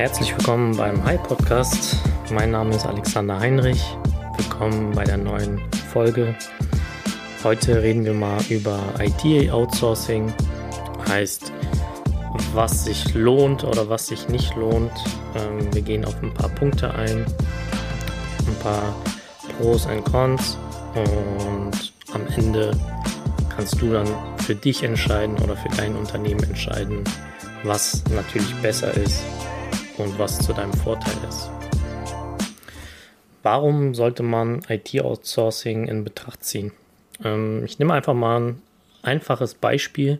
Herzlich willkommen beim Hi Podcast. Mein Name ist Alexander Heinrich. Willkommen bei der neuen Folge. Heute reden wir mal über IT-Outsourcing. Heißt, was sich lohnt oder was sich nicht lohnt. Ähm, wir gehen auf ein paar Punkte ein, ein paar Pros und Cons und am Ende kannst du dann für dich entscheiden oder für dein Unternehmen entscheiden, was natürlich besser ist und was zu deinem Vorteil ist. Warum sollte man IT-Outsourcing in Betracht ziehen? Ähm, ich nehme einfach mal ein einfaches Beispiel.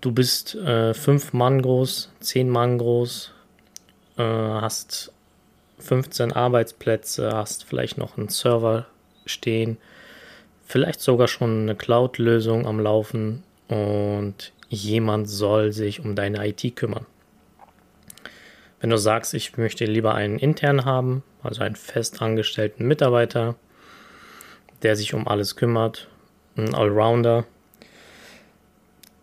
Du bist äh, fünf Mann groß, zehn Mann groß, äh, hast 15 Arbeitsplätze, hast vielleicht noch einen Server stehen, vielleicht sogar schon eine Cloud-Lösung am Laufen und jemand soll sich um deine IT kümmern. Wenn du sagst, ich möchte lieber einen intern haben, also einen festangestellten Mitarbeiter, der sich um alles kümmert, ein Allrounder,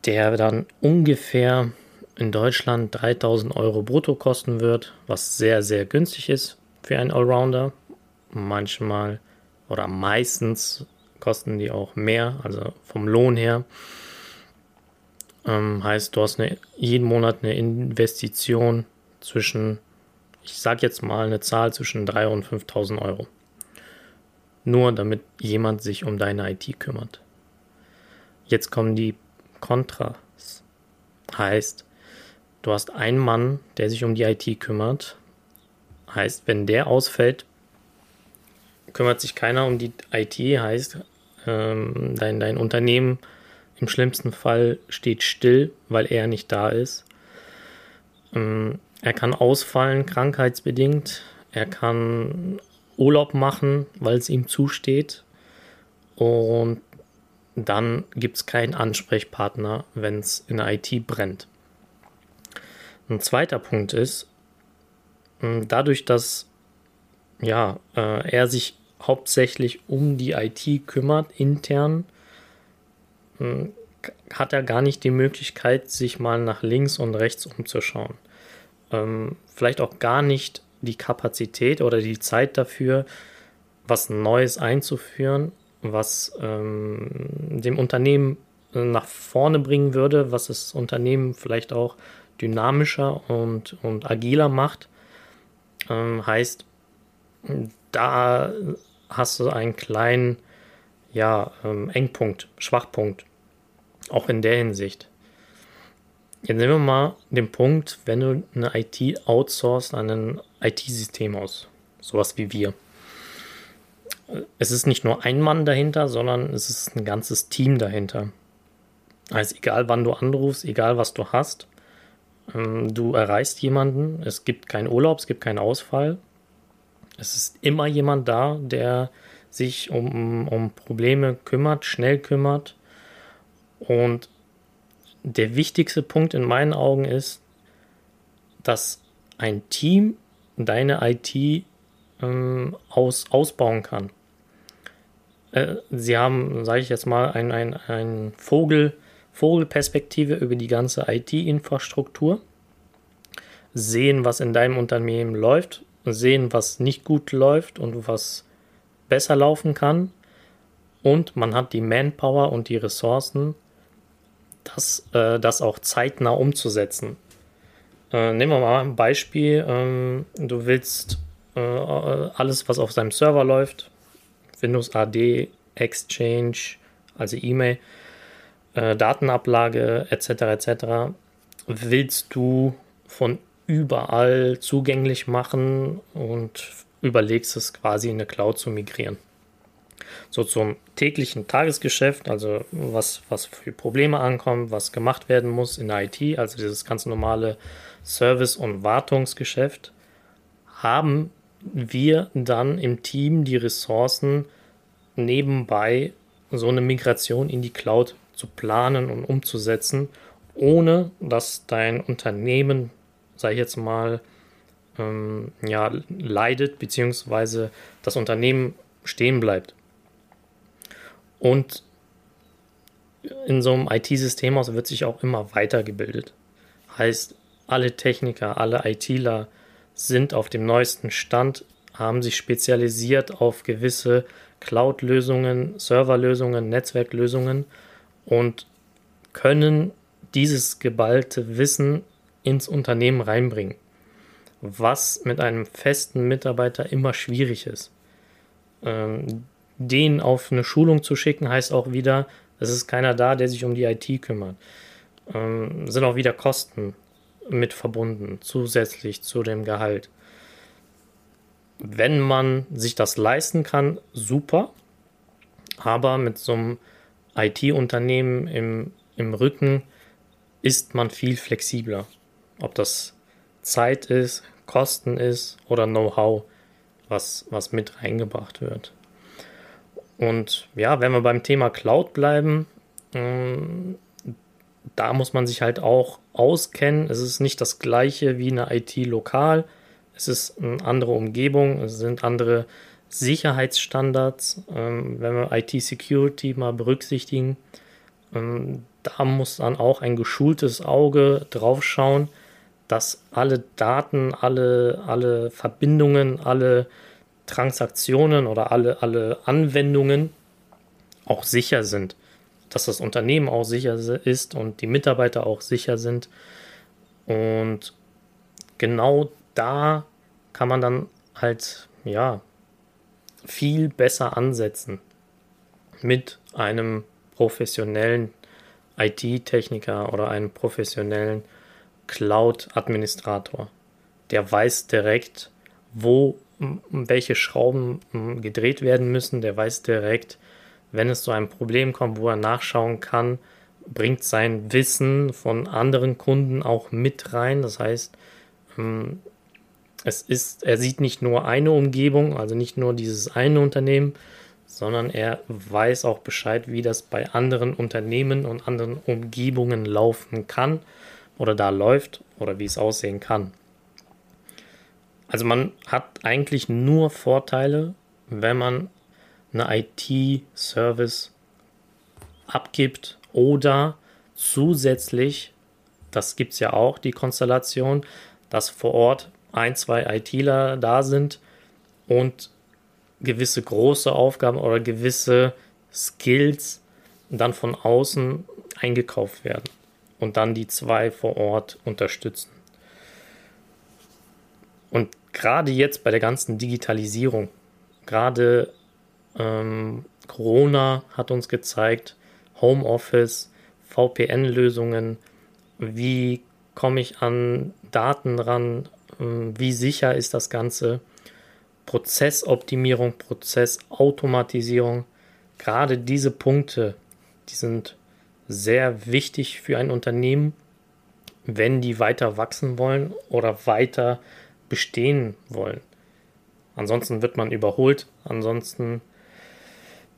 der dann ungefähr in Deutschland 3000 Euro brutto kosten wird, was sehr, sehr günstig ist für einen Allrounder. Manchmal oder meistens kosten die auch mehr, also vom Lohn her. Ähm, heißt, du hast eine, jeden Monat eine Investition zwischen, ich sage jetzt mal eine Zahl zwischen 3.000 und 5.000 Euro. Nur damit jemand sich um deine IT kümmert. Jetzt kommen die Kontras. Heißt, du hast einen Mann, der sich um die IT kümmert. Heißt, wenn der ausfällt, kümmert sich keiner um die IT. Heißt, ähm, dein, dein Unternehmen im schlimmsten Fall steht still, weil er nicht da ist. Ähm, er kann ausfallen, krankheitsbedingt. Er kann Urlaub machen, weil es ihm zusteht. Und dann gibt es keinen Ansprechpartner, wenn es in der IT brennt. Ein zweiter Punkt ist, hm, dadurch, dass ja, äh, er sich hauptsächlich um die IT kümmert, intern, hm, hat er gar nicht die Möglichkeit, sich mal nach links und rechts umzuschauen ähm, vielleicht auch gar nicht die Kapazität oder die Zeit dafür, was Neues einzuführen, was ähm, dem Unternehmen nach vorne bringen würde, was das Unternehmen vielleicht auch dynamischer und, und agiler macht. Ähm, heißt, da hast du einen kleinen ja, ähm, Engpunkt, Schwachpunkt, auch in der Hinsicht. Jetzt nehmen wir mal den Punkt, wenn du eine IT outsourcest an ein IT-System aus, sowas wie wir. Es ist nicht nur ein Mann dahinter, sondern es ist ein ganzes Team dahinter. Also egal wann du anrufst, egal was du hast, ähm, du erreichst jemanden, es gibt keinen Urlaub, es gibt keinen Ausfall. Es ist immer jemand da, der sich um, um Probleme kümmert, schnell kümmert und der wichtigste Punkt in meinen Augen ist, dass ein Team deine IT ähm, aus, ausbauen kann. Äh, sie haben, sage ich jetzt mal, ein, ein, ein Vogel, Vogelperspektive über die ganze IT-Infrastruktur, sehen, was in deinem Unternehmen läuft, sehen, was nicht gut läuft und was besser laufen kann. Und man hat die Manpower und die Ressourcen, das, äh, das auch zeitnah umzusetzen. Äh, nehmen wir mal ein Beispiel. Ähm, du willst äh, alles, was auf seinem Server läuft, Windows AD, Exchange, also E-Mail, äh, Datenablage etc. etc. willst du von überall zugänglich machen und überlegst es quasi in eine Cloud zu migrieren so zum täglichen Tagesgeschäft, also was, was für Probleme ankommen, was gemacht werden muss in der IT, also dieses ganz normale Service- und Wartungsgeschäft, haben wir dann im Team die Ressourcen nebenbei so eine Migration in die Cloud zu planen und umzusetzen, ohne dass dein Unternehmen, ich jetzt mal, ähm, ja, leidet, beziehungsweise das Unternehmen stehen bleibt. Und in so einem IT-Systemhaus wird sich auch immer weitergebildet. Heißt, alle Techniker, alle ITler sind auf dem neuesten Stand, haben sich spezialisiert auf gewisse Cloud-Lösungen, Serverlösungen, Netzwerklösungen und können dieses geballte Wissen ins Unternehmen reinbringen, was mit einem festen Mitarbeiter immer schwierig ist. Ähm, den auf eine Schulung zu schicken, heißt auch wieder, es ist keiner da, der sich um die IT kümmert. Ähm, sind auch wieder Kosten mit verbunden, zusätzlich zu dem Gehalt. Wenn man sich das leisten kann, super. Aber mit so einem IT-Unternehmen im, im Rücken ist man viel flexibler. Ob das Zeit ist, Kosten ist oder Know-how, was, was mit reingebracht wird. Und ja, wenn wir beim Thema Cloud bleiben, ähm, da muss man sich halt auch auskennen. Es ist nicht das gleiche wie eine IT lokal. Es ist eine andere Umgebung, es sind andere Sicherheitsstandards. Ähm, wenn wir IT-Security mal berücksichtigen, ähm, da muss dann auch ein geschultes Auge drauf schauen, dass alle Daten, alle, alle Verbindungen, alle Transaktionen oder alle, alle Anwendungen auch sicher sind. Dass das Unternehmen auch sicher ist und die Mitarbeiter auch sicher sind. Und genau da kann man dann halt, ja, viel besser ansetzen mit einem professionellen IT-Techniker oder einem professionellen Cloud-Administrator. Der weiß direkt, wo welche Schrauben gedreht werden müssen. Der weiß direkt, wenn es zu einem Problem kommt, wo er nachschauen kann, bringt sein Wissen von anderen Kunden auch mit rein. Das heißt, es ist, er sieht nicht nur eine Umgebung, also nicht nur dieses eine Unternehmen, sondern er weiß auch Bescheid, wie das bei anderen Unternehmen und anderen Umgebungen laufen kann oder da läuft oder wie es aussehen kann. Also man hat eigentlich nur Vorteile, wenn man eine IT-Service abgibt oder zusätzlich, das gibt es ja auch, die Konstellation, dass vor Ort ein, zwei ITler da sind und gewisse große Aufgaben oder gewisse Skills dann von außen eingekauft werden und dann die zwei vor Ort unterstützen. Und gerade jetzt bei der ganzen Digitalisierung, gerade ähm, Corona hat uns gezeigt, Homeoffice, VPN-Lösungen, wie komme ich an Daten ran, ähm, wie sicher ist das Ganze, Prozessoptimierung, Prozessautomatisierung, gerade diese Punkte, die sind sehr wichtig für ein Unternehmen, wenn die weiter wachsen wollen oder weiter bestehen wollen. Ansonsten wird man überholt, ansonsten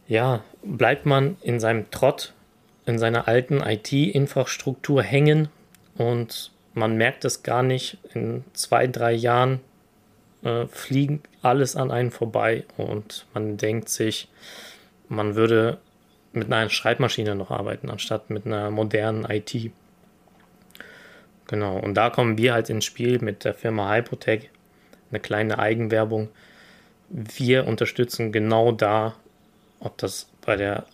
ja, bleibt man in seinem Trott, in seiner alten IT-Infrastruktur hängen und man merkt es gar nicht. In zwei, drei Jahren äh, fliegen alles an einen vorbei und man denkt sich, man würde mit einer Schreibmaschine noch arbeiten, anstatt mit einer modernen IT. Genau, und da kommen wir halt ins Spiel mit der Firma Hypotech, eine kleine Eigenwerbung. Wir unterstützen genau da, ob das bei der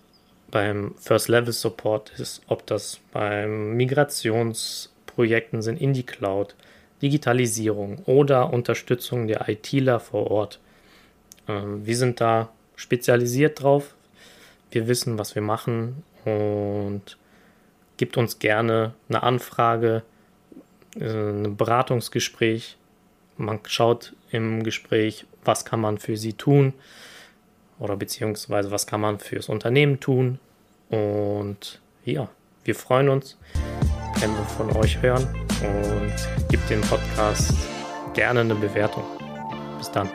beim First Level Support ist, ob das beim Migrationsprojekten sind in die Cloud, Digitalisierung oder Unterstützung der ITler vor Ort. Ähm, wir sind da spezialisiert drauf. Wir wissen, was wir machen und gibt uns gerne eine Anfrage ein Beratungsgespräch. Man schaut im Gespräch, was kann man für sie tun oder beziehungsweise was kann man fürs Unternehmen tun. Und ja, wir freuen uns, wenn wir von euch hören und gibt dem Podcast gerne eine Bewertung. Bis dann.